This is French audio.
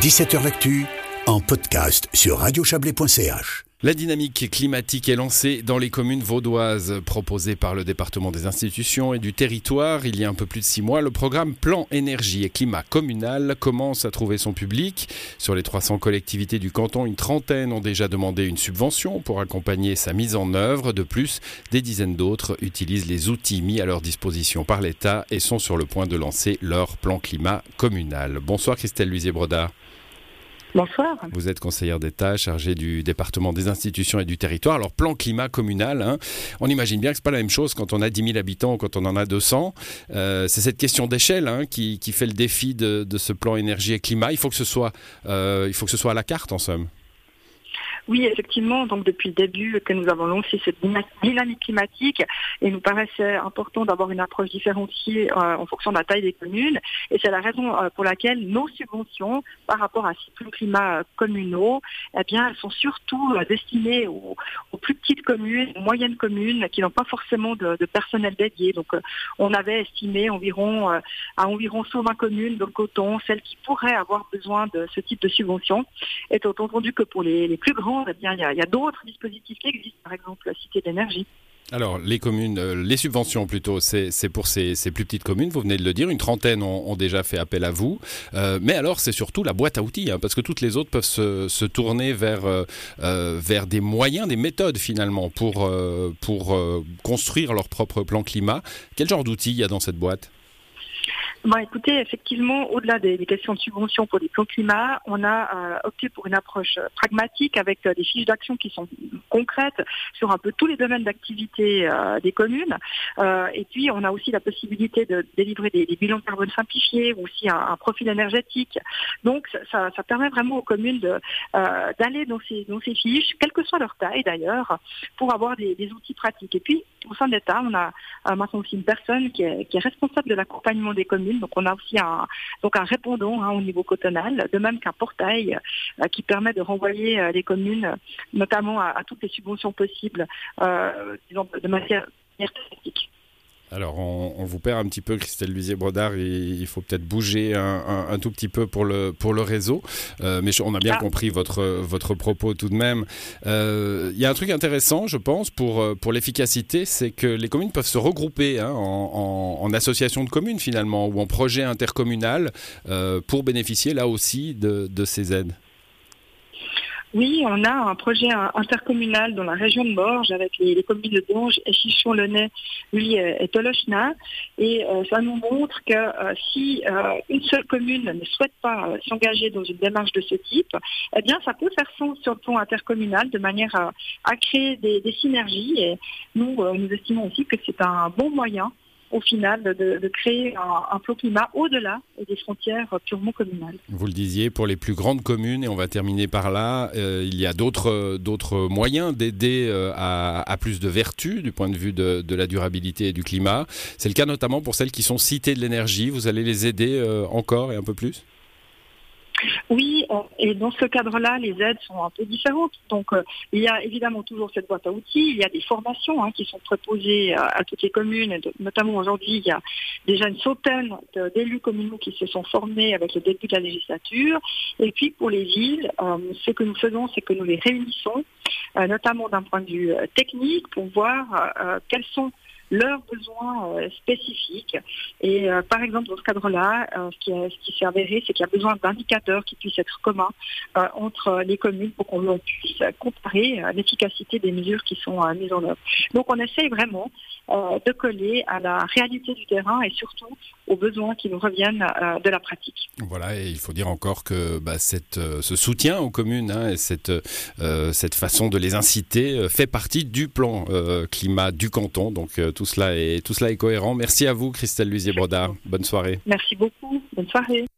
17h L'actu en podcast sur radiochablais.ch. La dynamique climatique est lancée dans les communes vaudoises, proposée par le département des institutions et du territoire il y a un peu plus de six mois. Le programme Plan énergie et climat communal commence à trouver son public. Sur les 300 collectivités du canton, une trentaine ont déjà demandé une subvention pour accompagner sa mise en œuvre. De plus, des dizaines d'autres utilisent les outils mis à leur disposition par l'État et sont sur le point de lancer leur plan climat communal. Bonsoir Christelle Luisier-Brodard. Bonsoir. Vous êtes conseillère d'État chargée du département des institutions et du territoire. Alors, plan climat communal, hein. on imagine bien que ce n'est pas la même chose quand on a 10 000 habitants ou quand on en a 200. Euh, c'est cette question d'échelle hein, qui, fait le défi de, ce plan énergie et climat. Il faut que ce soit, euh, il faut que ce soit à la carte, en somme. Oui, effectivement, donc depuis le début que nous avons lancé cette dynamique climatique, et nous paraissait important d'avoir une approche différenciée euh, en fonction de la taille des communes. Et c'est la raison euh, pour laquelle nos subventions par rapport à ces plus climats communaux, eh bien, elles sont surtout euh, destinées aux, plus petites communes, aux moyennes communes qui n'ont pas forcément de, personnel dédié. Donc, on avait estimé environ à environ 120 communes dans le coton, celles qui pourraient avoir besoin de ce type de subventions. Étant entendu que pour les plus grands eh il y a, d'autres dispositifs qui existent, par exemple la Cité d'énergie. Alors, les communes, euh, les subventions plutôt, c'est pour ces, plus petites communes, vous venez de le dire, une trentaine ont, déjà fait appel à vous. Euh, mais alors, c'est surtout la boîte à outils, hein, parce que toutes les autres peuvent se, tourner vers, euh, vers des moyens, des méthodes finalement, pour, pour construire leur propre plan climat. Quel genre d'outils il y a dans cette boîte? Bah, écoutez, effectivement, au-delà des, questions de subvention pour les plans climat, on a euh, opté pour une approche euh, pragmatique avec euh, des fiches d'action qui sont concrètes sur un peu tous les domaines d'activité des communes. et puis, on a aussi la possibilité de délivrer des, bilans de carbone simplifiés ou aussi un, profil énergétique. Donc, ça, permet vraiment aux communes d'aller dans ces, fiches, quelle que soit leur taille d'ailleurs, pour avoir des, outils pratiques. Et puis, au sein de l'État, on a maintenant aussi une personne qui est, responsable de l'accompagnement des communes donc on a aussi un, donc un répondant hein, au niveau cotonal, de même qu'un portail euh, qui permet de renvoyer euh, les communes, notamment à, toutes les subventions possibles, euh, disons, de matière énergétique. Alors, on, vous perd un petit peu, Christelle Lusier-Brodard. Il, faut peut-être bouger un, tout petit peu pour le, pour le réseau. Euh, mais on a bien ah. compris votre, votre propos tout de même. Euh, il y a un truc intéressant, je pense, pour, pour l'efficacité, c'est que les communes peuvent se regrouper hein, en, en, associations de communes, finalement, ou en projet intercommunal euh, pour bénéficier, là aussi, de, de ces aides. Oui, on a un projet intercommunal dans la région de Morges avec les, communes de Donge, Chichon-le-Nez, lui et Tolochna. Et euh, ça nous montre que euh, si euh, une seule commune ne souhaite pas s'engager dans une démarche de ce type, eh bien, ça peut faire sens sur le plan intercommunal de manière à, créer des, synergies. Et nous, nous estimons aussi que c'est un bon moyen au final de, créer un, plan climat au-delà des frontières purement communales. Vous le disiez, pour les plus grandes communes, et on va terminer par là, euh, il y a d'autres moyens d'aider euh, à, plus de vertu du point de vue de, la durabilité et du climat. C'est le cas notamment pour celles qui sont citées de l'énergie. Vous allez les aider euh, encore et un peu plus? Oui, et dans ce cadre-là, les aides sont un peu différentes. Donc, euh, il y a évidemment toujours cette boîte à outils. Il y a des formations hein, qui sont proposées à, toutes les communes. Notamment aujourd'hui, il y a déjà une centaine d'élus communaux qui se sont formés avec le début de la législature. Et puis, pour les villes, euh, ce que nous faisons, c'est que nous les réunissons, euh, notamment d'un point de vue technique, pour voir quels sont leurs besoins euh, spécifiques. Et euh, par exemple, dans ce cadre-là, euh, ce, qui, ce qui s'est avéré, c'est qu'il y a besoin d'indicateurs qui puissent être communs entre les communes pour qu'on puisse comparer l'efficacité des mesures qui sont mises en œuvre. Donc on essaye vraiment de coller à la réalité du terrain et surtout aux besoins qui nous reviennent de la pratique. Voilà, et il faut dire encore que bah, cette, ce soutien aux communes hein, et cette, cette façon de les inciter fait partie du plan climat du canton. Donc tout cela est, tout cela est cohérent. Merci à vous, Christelle Lusier-Brodard. Bonne soirée. Merci beaucoup. Bonne soirée.